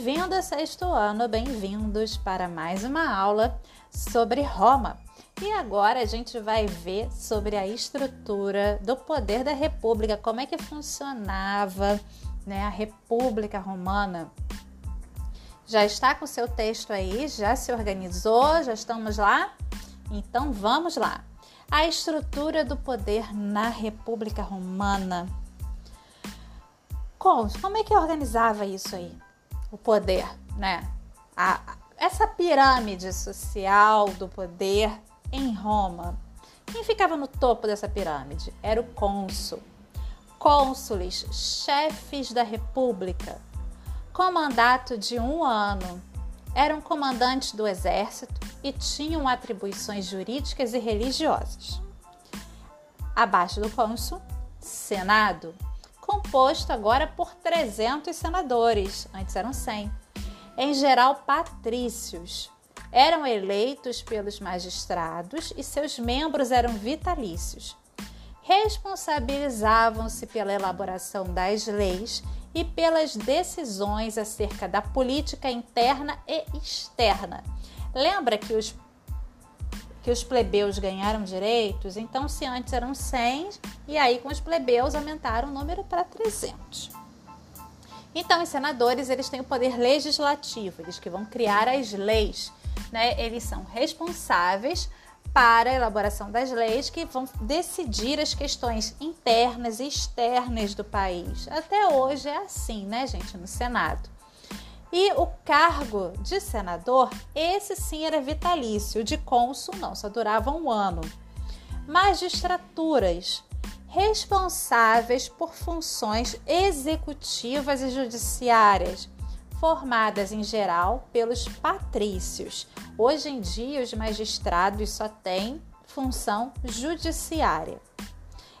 Bem-vindo sexto ano, bem-vindos para mais uma aula sobre Roma. E agora a gente vai ver sobre a estrutura do poder da República, como é que funcionava né, a República Romana. Já está com seu texto aí? Já se organizou? Já estamos lá? Então vamos lá. A estrutura do poder na República Romana. Como, como é que organizava isso aí? O poder, né? A, essa pirâmide social do poder em Roma. Quem ficava no topo dessa pirâmide? Era o cônsul. Cônsules, chefes da república, com mandato de um ano. Eram comandantes do exército e tinham atribuições jurídicas e religiosas. Abaixo do cônsul, Senado, composto agora por 300 senadores, antes eram 100. Em geral, patrícios. Eram eleitos pelos magistrados e seus membros eram vitalícios. Responsabilizavam-se pela elaboração das leis e pelas decisões acerca da política interna e externa. Lembra que os que os plebeus ganharam direitos, então se antes eram 100, e aí com os plebeus aumentaram o número para 300. Então, os senadores, eles têm o poder legislativo, eles que vão criar as leis, né? Eles são responsáveis para a elaboração das leis que vão decidir as questões internas e externas do país. Até hoje é assim, né, gente, no Senado. E o cargo de senador, esse sim era vitalício, de cônsul não, só durava um ano. Magistraturas, responsáveis por funções executivas e judiciárias, formadas em geral pelos patrícios. Hoje em dia, os magistrados só têm função judiciária.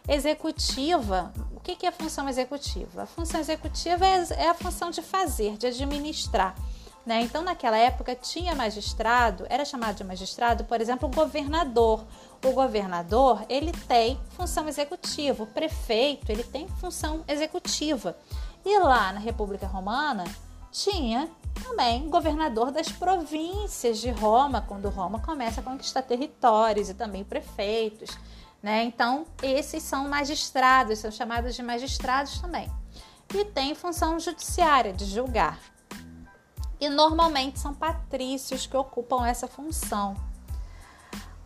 Executiva, o que é função executiva? A função executiva é, é a função de fazer, de administrar. Né? Então, naquela época, tinha magistrado, era chamado de magistrado, por exemplo, governador. O governador, ele tem função executiva, o prefeito, ele tem função executiva. E lá na República Romana, tinha também governador das províncias de Roma, quando Roma começa a conquistar territórios e também prefeitos. Né? Então, esses são magistrados, são chamados de magistrados também. E tem função judiciária, de julgar. E normalmente são patrícios que ocupam essa função.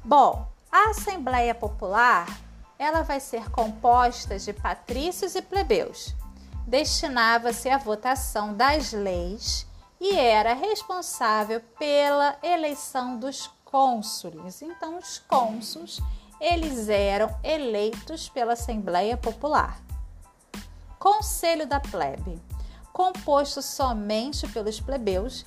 Bom, a Assembleia Popular ela vai ser composta de patrícios e plebeus. Destinava-se à votação das leis e era responsável pela eleição dos cônsules. Então, os cônsules eles eram eleitos pela Assembleia Popular. Conselho da Plebe, composto somente pelos plebeus,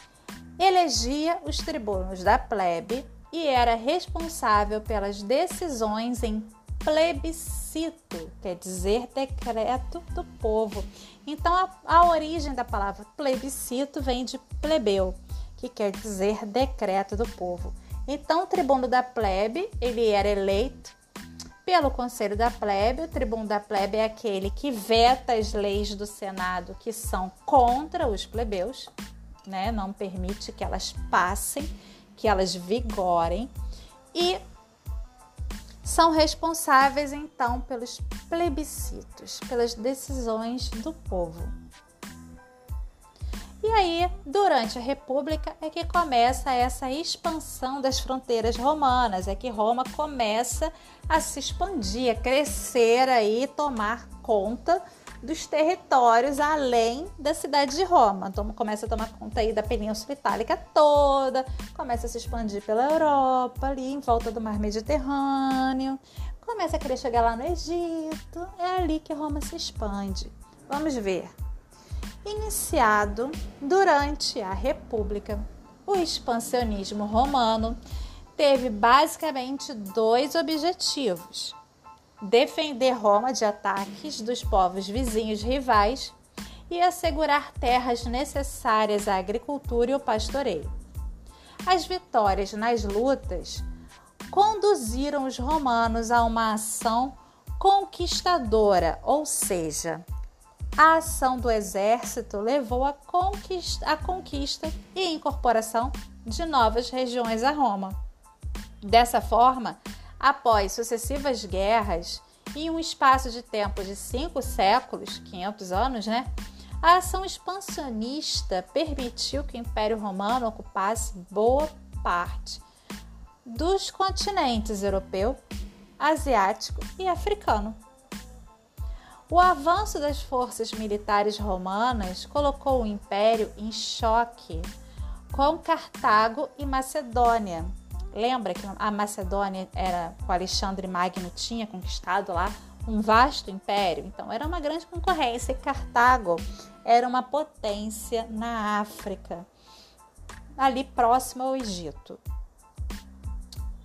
elegia os tribunos da plebe e era responsável pelas decisões em plebiscito, quer dizer decreto do povo. Então a, a origem da palavra plebiscito vem de plebeu, que quer dizer decreto do povo. Então, o tribuno da plebe, ele era eleito pelo conselho da plebe. O tribuno da plebe é aquele que veta as leis do Senado que são contra os plebeus, né? Não permite que elas passem, que elas vigorem e são responsáveis então pelos plebiscitos, pelas decisões do povo. E aí, durante a República, é que começa essa expansão das fronteiras romanas, é que Roma começa a se expandir, a crescer aí, tomar conta dos territórios além da cidade de Roma. Então, começa a tomar conta aí da Península Itálica toda, começa a se expandir pela Europa, ali em volta do Mar Mediterrâneo, começa a querer chegar lá no Egito. É ali que Roma se expande. Vamos ver iniciado durante a República. O expansionismo romano teve basicamente dois objetivos: defender Roma de ataques dos povos vizinhos rivais e assegurar terras necessárias à agricultura e ao pastoreio. As vitórias nas lutas conduziram os romanos a uma ação conquistadora, ou seja, a ação do exército levou à conquista, conquista e incorporação de novas regiões a Roma. Dessa forma, após sucessivas guerras e um espaço de tempo de cinco séculos, 500 anos, né? A ação expansionista permitiu que o Império Romano ocupasse boa parte dos continentes europeu, asiático e africano. O avanço das forças militares romanas colocou o império em choque com Cartago e Macedônia. Lembra que a Macedônia era com Alexandre Magno tinha conquistado lá um vasto império, então era uma grande concorrência. E Cartago era uma potência na África, ali próximo ao Egito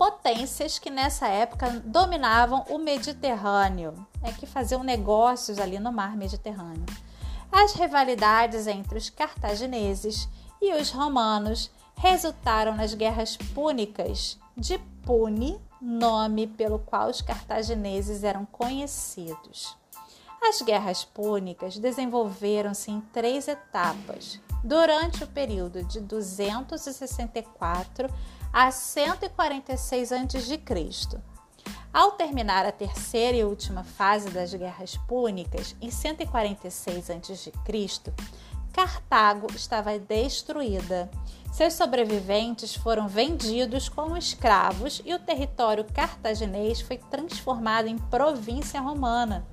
potências que nessa época dominavam o Mediterrâneo, é que faziam negócios ali no mar Mediterrâneo. As rivalidades entre os cartagineses e os romanos resultaram nas guerras púnicas de Pune, nome pelo qual os cartagineses eram conhecidos. As guerras púnicas desenvolveram-se em três etapas durante o período de 264 a 146 a.C. Ao terminar a terceira e última fase das guerras púnicas, em 146 a.C., Cartago estava destruída. Seus sobreviventes foram vendidos como escravos e o território cartaginês foi transformado em província romana.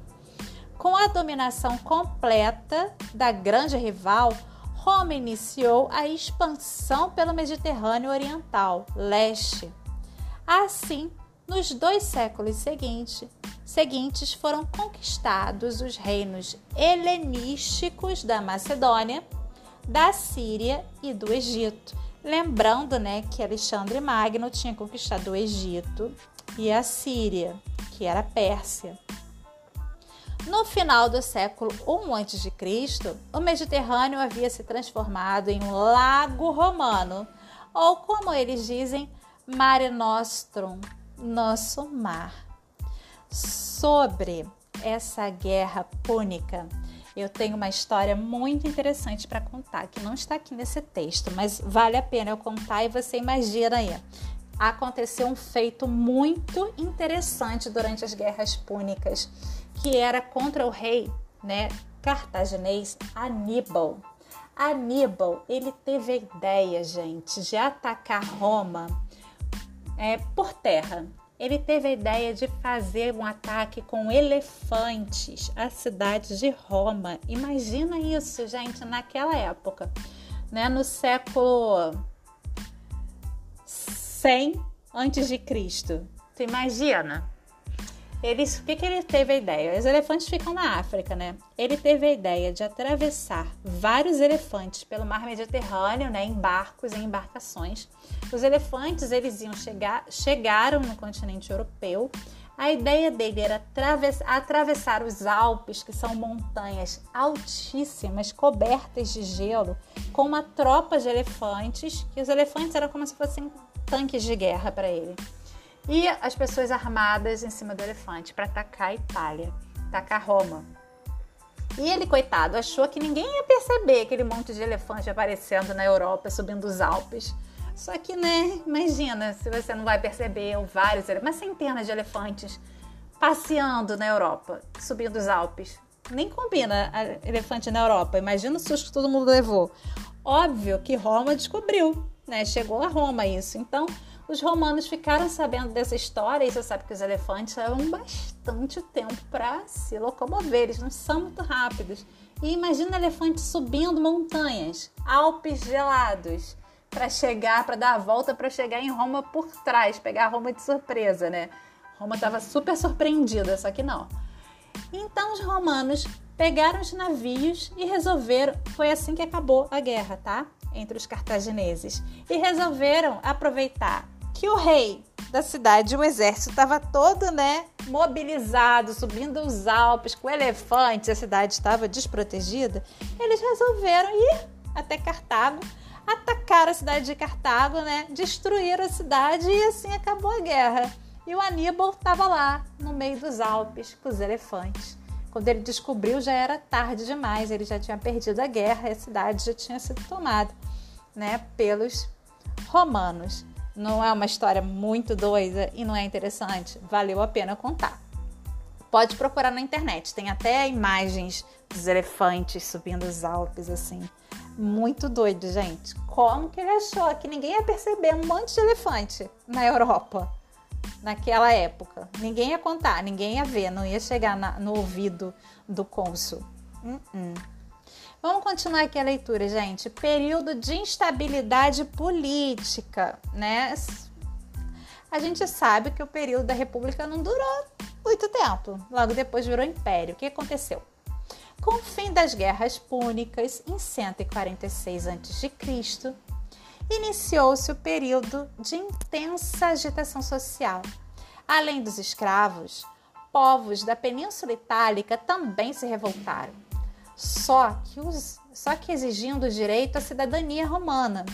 Com a dominação completa da grande rival, Roma iniciou a expansão pelo Mediterrâneo Oriental, leste. Assim, nos dois séculos seguintes, seguintes foram conquistados os reinos helenísticos da Macedônia, da Síria e do Egito. Lembrando né, que Alexandre Magno tinha conquistado o Egito e a Síria, que era Pérsia. No final do século I a.C., o Mediterrâneo havia se transformado em um lago romano, ou como eles dizem, Mare Nostrum, nosso mar. Sobre essa guerra púnica, eu tenho uma história muito interessante para contar, que não está aqui nesse texto, mas vale a pena eu contar e você imagina aí. Aconteceu um feito muito interessante durante as guerras púnicas que era contra o rei, né, cartaginês Aníbal. Aníbal, ele teve a ideia, gente, de atacar Roma é, por terra. Ele teve a ideia de fazer um ataque com elefantes à cidade de Roma. Imagina isso, gente, naquela época, né, no século 100 antes de Cristo. Tu imagina? Eles, o que, que ele teve a ideia? Os elefantes ficam na África, né? Ele teve a ideia de atravessar vários elefantes pelo mar Mediterrâneo, né, em barcos, em embarcações. Os elefantes, eles iam chegar, chegaram no continente europeu. A ideia dele era atravessar os Alpes, que são montanhas altíssimas, cobertas de gelo, com uma tropa de elefantes, que os elefantes eram como se fossem tanques de guerra para ele e as pessoas armadas em cima do elefante para atacar a Itália, atacar Roma. E ele, coitado, achou que ninguém ia perceber aquele monte de elefante aparecendo na Europa, subindo os Alpes. Só que, né, imagina se você não vai perceber vários, mas centenas de elefantes passeando na Europa, subindo os Alpes. Nem combina elefante na Europa. Imagina o susto que todo mundo levou. Óbvio que Roma descobriu, né? Chegou a Roma isso. Então, os romanos ficaram sabendo dessa história e você sabe que os elefantes levam bastante tempo para se locomover, eles não são muito rápidos. E imagina elefante subindo montanhas, Alpes gelados, para chegar, para dar a volta, para chegar em Roma por trás, pegar Roma de surpresa, né? Roma estava super surpreendida, só que não. Então os romanos pegaram os navios e resolveram. Foi assim que acabou a guerra, tá? Entre os cartagineses. E resolveram aproveitar que o rei da cidade, o exército estava todo, né, mobilizado, subindo os Alpes com elefantes, a cidade estava desprotegida, eles resolveram ir até Cartago, atacar a cidade de Cartago, né, destruir a cidade e assim acabou a guerra. E o Aníbal estava lá, no meio dos Alpes, com os elefantes. Quando ele descobriu, já era tarde demais, ele já tinha perdido a guerra e a cidade já tinha sido tomada né, pelos romanos. Não é uma história muito doida e não é interessante? Valeu a pena contar. Pode procurar na internet, tem até imagens dos elefantes subindo os Alpes assim. Muito doido, gente. Como que ele achou que ninguém ia perceber um monte de elefante na Europa naquela época? Ninguém ia contar, ninguém ia ver, não ia chegar na, no ouvido do cônsul. Uh -uh. Vamos continuar aqui a leitura, gente. Período de instabilidade política, né? A gente sabe que o período da República não durou muito tempo. Logo depois virou império. O que aconteceu? Com o fim das guerras púnicas, em 146 a.C., iniciou-se o período de intensa agitação social. Além dos escravos, povos da Península Itálica também se revoltaram, só que, os, só que exigindo o direito à cidadania romana.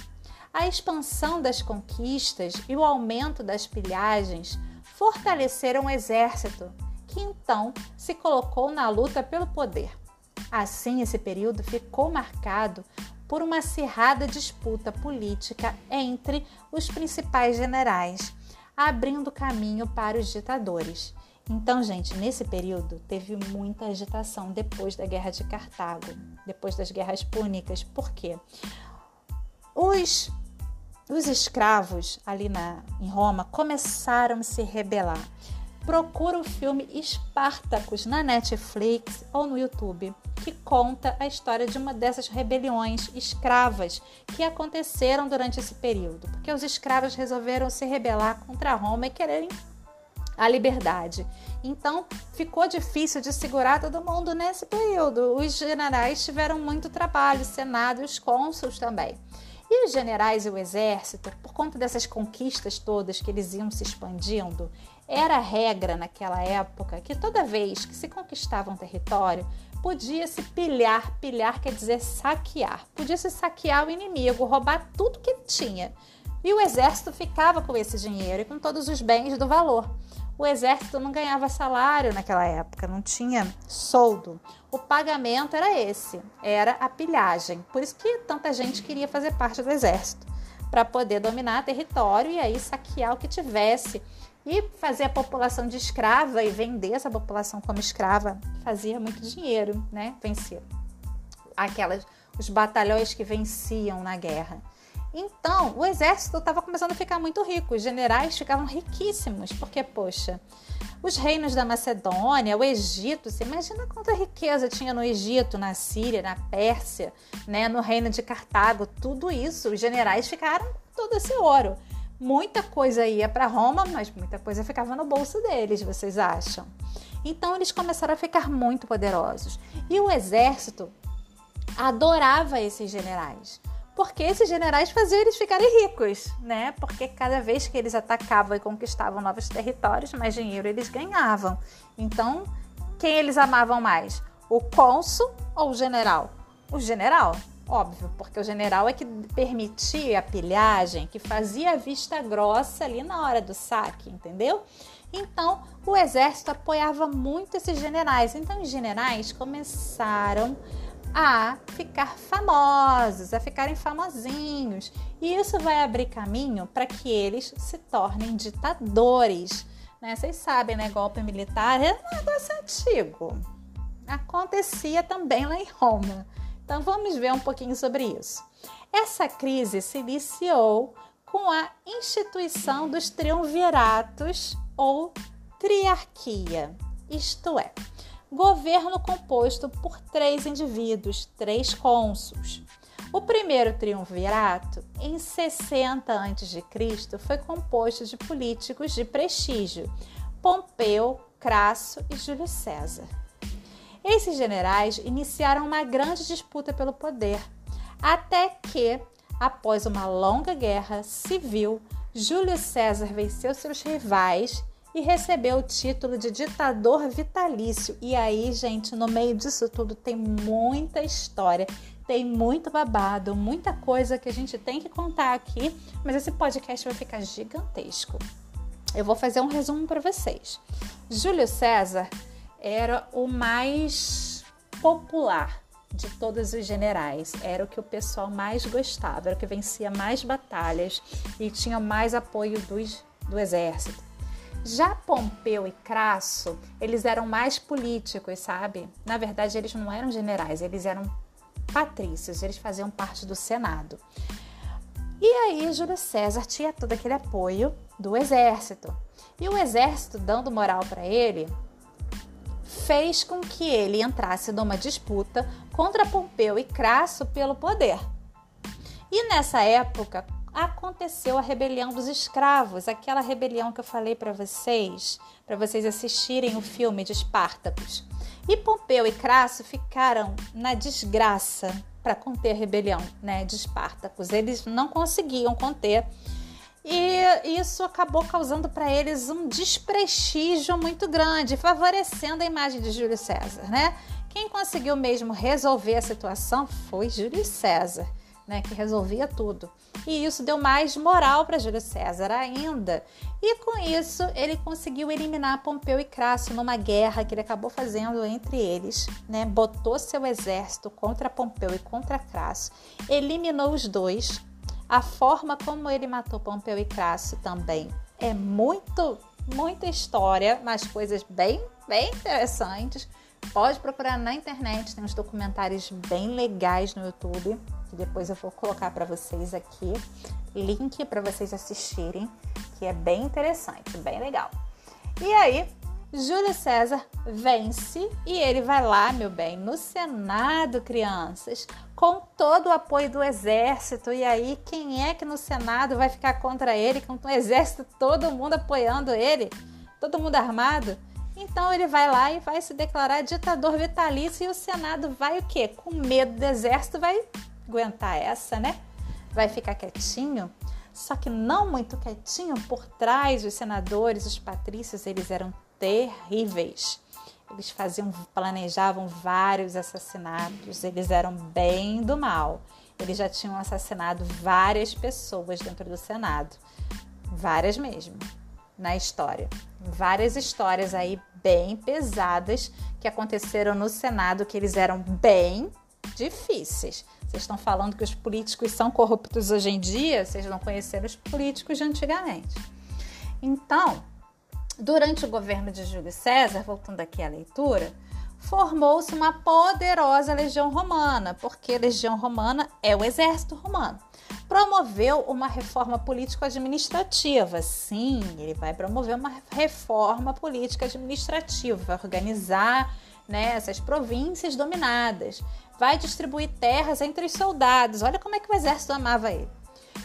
A expansão das conquistas e o aumento das pilhagens fortaleceram o exército, que então se colocou na luta pelo poder. Assim, esse período ficou marcado por uma acirrada disputa política entre os principais generais, abrindo caminho para os ditadores. Então, gente, nesse período teve muita agitação depois da Guerra de Cartago, depois das Guerras Púnicas. Por quê? Os, os escravos ali na, em Roma começaram a se rebelar procura o filme Espartacus na Netflix ou no YouTube, que conta a história de uma dessas rebeliões escravas que aconteceram durante esse período, porque os escravos resolveram se rebelar contra Roma e quererem a liberdade. Então, ficou difícil de segurar todo mundo nesse período. Os generais tiveram muito trabalho, o Senado e os cônsuls também. E os generais e o exército, por conta dessas conquistas todas que eles iam se expandindo, era regra naquela época que toda vez que se conquistava um território, podia-se pilhar, pilhar quer dizer saquear, podia-se saquear o inimigo, roubar tudo que ele tinha. E o exército ficava com esse dinheiro e com todos os bens do valor. O exército não ganhava salário naquela época, não tinha soldo. O pagamento era esse, era a pilhagem. Por isso que tanta gente queria fazer parte do exército, para poder dominar território e aí saquear o que tivesse e fazer a população de escrava e vender essa população como escrava fazia muito dinheiro, né? Vencer aquelas os batalhões que venciam na guerra. Então, o exército estava começando a ficar muito rico, os generais ficavam riquíssimos, porque, poxa, os reinos da Macedônia, o Egito, você imagina quanta riqueza tinha no Egito, na Síria, na Pérsia, né, no reino de Cartago, tudo isso, os generais ficaram todo esse ouro. Muita coisa ia para Roma, mas muita coisa ficava no bolso deles, vocês acham? Então eles começaram a ficar muito poderosos. E o exército adorava esses generais, porque esses generais faziam eles ficarem ricos, né? Porque cada vez que eles atacavam e conquistavam novos territórios, mais dinheiro eles ganhavam. Então, quem eles amavam mais? O cônsul ou o general? O general. Óbvio, porque o general é que permitia a pilhagem, que fazia a vista grossa ali na hora do saque, entendeu? Então, o exército apoiava muito esses generais. Então, os generais começaram a ficar famosos, a ficarem famosinhos. E isso vai abrir caminho para que eles se tornem ditadores. Né? Vocês sabem, né? Golpe militar é um negócio antigo. Acontecia também lá em Roma. Então vamos ver um pouquinho sobre isso. Essa crise se iniciou com a instituição dos triunviratos ou triarquia, isto é, governo composto por três indivíduos, três cônsuls. O primeiro triunvirato, em 60 a.C., foi composto de políticos de prestígio: Pompeu, Crasso e Júlio César. Esses generais iniciaram uma grande disputa pelo poder, até que, após uma longa guerra civil, Júlio César venceu seus rivais e recebeu o título de ditador vitalício. E aí, gente, no meio disso tudo tem muita história, tem muito babado, muita coisa que a gente tem que contar aqui, mas esse podcast vai ficar gigantesco. Eu vou fazer um resumo para vocês. Júlio César era o mais popular de todos os generais. Era o que o pessoal mais gostava, era o que vencia mais batalhas e tinha mais apoio dos, do exército. Já Pompeu e Crasso, eles eram mais políticos, sabe? Na verdade, eles não eram generais, eles eram patrícios, eles faziam parte do Senado. E aí, Júlio César tinha todo aquele apoio do exército. E o exército, dando moral para ele, fez com que ele entrasse numa disputa contra Pompeu e Crasso pelo poder. E nessa época aconteceu a rebelião dos escravos, aquela rebelião que eu falei para vocês, para vocês assistirem o filme de Espartacus. E Pompeu e Crasso ficaram na desgraça para conter a rebelião né, de Espartacus. Eles não conseguiam conter e isso acabou causando para eles um desprestígio muito grande, favorecendo a imagem de Júlio César, né? Quem conseguiu mesmo resolver a situação foi Júlio César, né, que resolvia tudo. E isso deu mais moral para Júlio César ainda. E com isso, ele conseguiu eliminar Pompeu e Crasso numa guerra que ele acabou fazendo entre eles, né? Botou seu exército contra Pompeu e contra Crasso, eliminou os dois a forma como ele matou Pompeu e Crasso também é muito, muita história, mas coisas bem, bem interessantes. Pode procurar na internet, tem uns documentários bem legais no YouTube, que depois eu vou colocar para vocês aqui, link para vocês assistirem, que é bem interessante, bem legal. E aí, Júlio César vence e ele vai lá, meu bem, no Senado, crianças, com todo o apoio do exército. E aí, quem é que no Senado vai ficar contra ele, com o exército todo mundo apoiando ele, todo mundo armado? Então ele vai lá e vai se declarar ditador vitalício e o Senado vai o quê? Com medo do exército vai aguentar essa, né? Vai ficar quietinho? Só que não muito quietinho, por trás os senadores, os patrícios, eles eram terríveis. Eles faziam, planejavam vários assassinatos, eles eram bem do mal. Eles já tinham assassinado várias pessoas dentro do Senado, várias mesmo, na história. Várias histórias aí bem pesadas que aconteceram no Senado, que eles eram bem difíceis. Vocês estão falando que os políticos são corruptos hoje em dia, vocês não conheceram os políticos de antigamente. Então, Durante o governo de Júlio César, voltando aqui à leitura, formou-se uma poderosa legião romana, porque a legião romana é o exército romano. Promoveu uma reforma político-administrativa. Sim, ele vai promover uma reforma política-administrativa, organizar né, essas províncias dominadas, vai distribuir terras entre os soldados. Olha como é que o exército amava ele.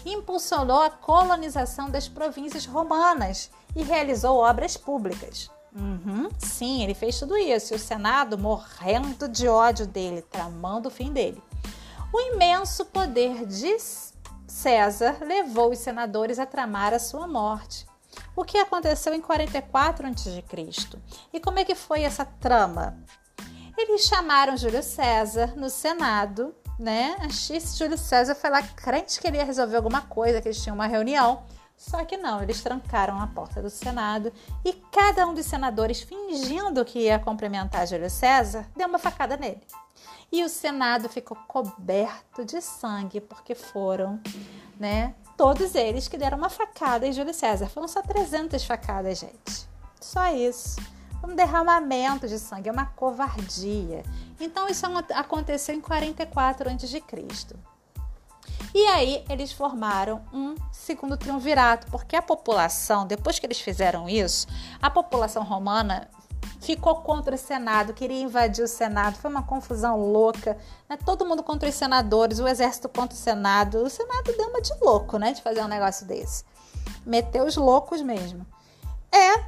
Impulsionou a colonização das províncias romanas e realizou obras públicas. Uhum, sim, ele fez tudo isso. E o Senado morrendo de ódio dele, tramando o fim dele. O imenso poder de César levou os senadores a tramar a sua morte. O que aconteceu em 44 a.C. E como é que foi essa trama? Eles chamaram Júlio César no Senado, né? A Júlio César foi lá crente que ele ia resolver alguma coisa, que eles tinham uma reunião. Só que não, eles trancaram a porta do Senado e cada um dos senadores, fingindo que ia cumprimentar Júlio César, deu uma facada nele. E o Senado ficou coberto de sangue, porque foram, né, todos eles que deram uma facada em Júlio César. Foram só 300 facadas, gente. Só isso. Um derramamento de sangue, é uma covardia. Então, isso aconteceu em 44 a.C. E aí eles formaram um segundo triunvirato, porque a população, depois que eles fizeram isso, a população romana ficou contra o Senado, queria invadir o Senado, foi uma confusão louca, né? todo mundo contra os senadores, o exército contra o Senado. O Senado deu uma de louco, né, de fazer um negócio desse. Meteu os loucos mesmo. É,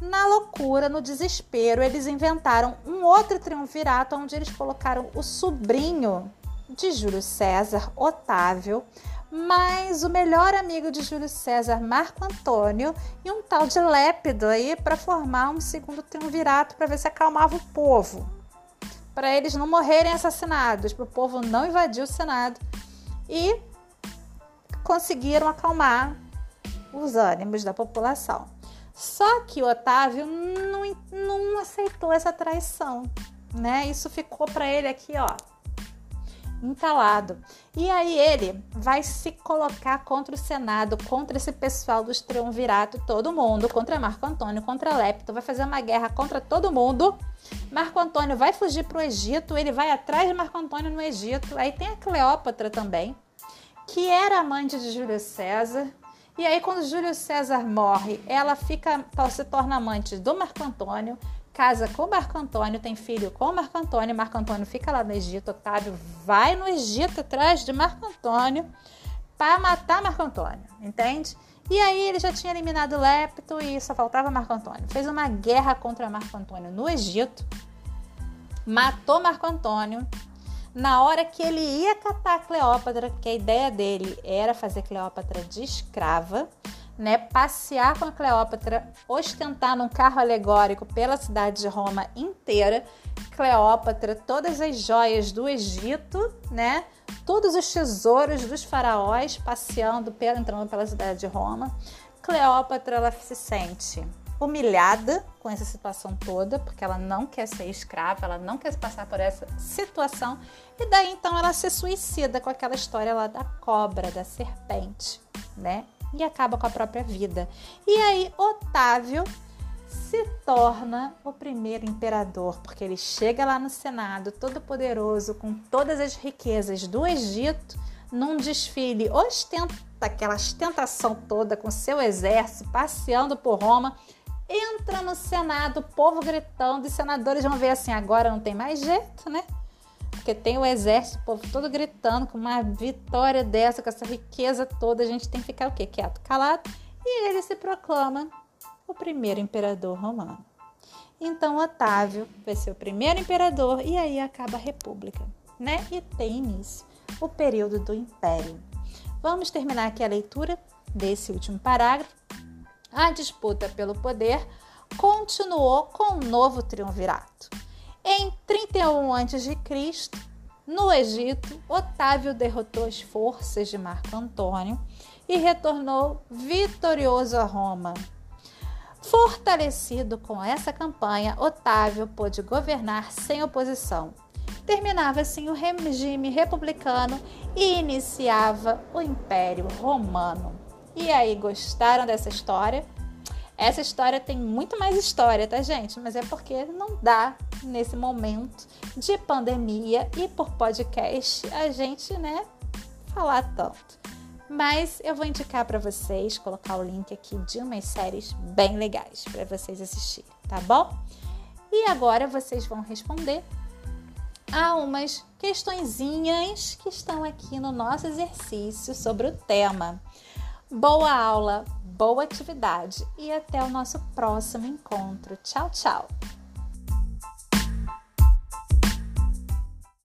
na loucura, no desespero, eles inventaram um outro triunvirato onde eles colocaram o sobrinho de Júlio César, Otávio, mais o melhor amigo de Júlio César, Marco Antônio, e um tal de Lépido aí para formar um segundo triunvirato para ver se acalmava o povo. Para eles não morrerem assassinados, para o povo não invadir o Senado. E conseguiram acalmar os ânimos da população. Só que Otávio não, não aceitou essa traição, né? Isso ficou para ele aqui, ó, entalado. E aí ele vai se colocar contra o Senado, contra esse pessoal dos triunvirato, todo mundo, contra Marco Antônio, contra Lepto, vai fazer uma guerra contra todo mundo. Marco Antônio vai fugir para o Egito, ele vai atrás de Marco Antônio no Egito. Aí tem a Cleópatra também, que era amante de Júlio César. E aí, quando Júlio César morre, ela fica, se torna amante do Marco Antônio casa com Marco Antônio, tem filho com Marco Antônio, Marco Antônio fica lá no Egito, Otávio vai no Egito atrás de Marco Antônio para matar Marco Antônio, entende? E aí ele já tinha eliminado Lepto e só faltava Marco Antônio. Fez uma guerra contra Marco Antônio no Egito, matou Marco Antônio. Na hora que ele ia catar Cleópatra, que a ideia dele era fazer Cleópatra de escrava, né, passear com a Cleópatra, ostentar num carro alegórico pela cidade de Roma inteira. Cleópatra, todas as joias do Egito, né, todos os tesouros dos faraós passeando, entrando pela cidade de Roma. Cleópatra ela se sente humilhada com essa situação toda, porque ela não quer ser escrava, ela não quer passar por essa situação, e daí então ela se suicida com aquela história lá da cobra, da serpente, né? e acaba com a própria vida. E aí Otávio se torna o primeiro imperador, porque ele chega lá no Senado, todo poderoso, com todas as riquezas do Egito, num desfile, ostenta aquela ostentação toda com seu exército, passeando por Roma, entra no Senado, o povo gritando, e senadores vão ver assim, agora não tem mais jeito, né? porque tem o exército, o povo todo gritando com uma vitória dessa, com essa riqueza toda, a gente tem que ficar o quê? Quieto, calado. E ele se proclama o primeiro imperador romano. Então Otávio vai ser o primeiro imperador e aí acaba a república, né? E tem início o período do império. Vamos terminar aqui a leitura desse último parágrafo. A disputa pelo poder continuou com o novo triunvirato. Em 31 a.C., no Egito, Otávio derrotou as forças de Marco Antônio e retornou vitorioso a Roma. Fortalecido com essa campanha, Otávio pôde governar sem oposição. Terminava assim o regime republicano e iniciava o Império Romano. E aí, gostaram dessa história? Essa história tem muito mais história, tá, gente? Mas é porque não dá nesse momento de pandemia e por podcast a gente, né, falar tanto. Mas eu vou indicar para vocês, colocar o link aqui de umas séries bem legais para vocês assistirem, tá bom? E agora vocês vão responder a umas questõezinhas que estão aqui no nosso exercício sobre o tema. Boa aula, boa atividade e até o nosso próximo encontro. Tchau, tchau!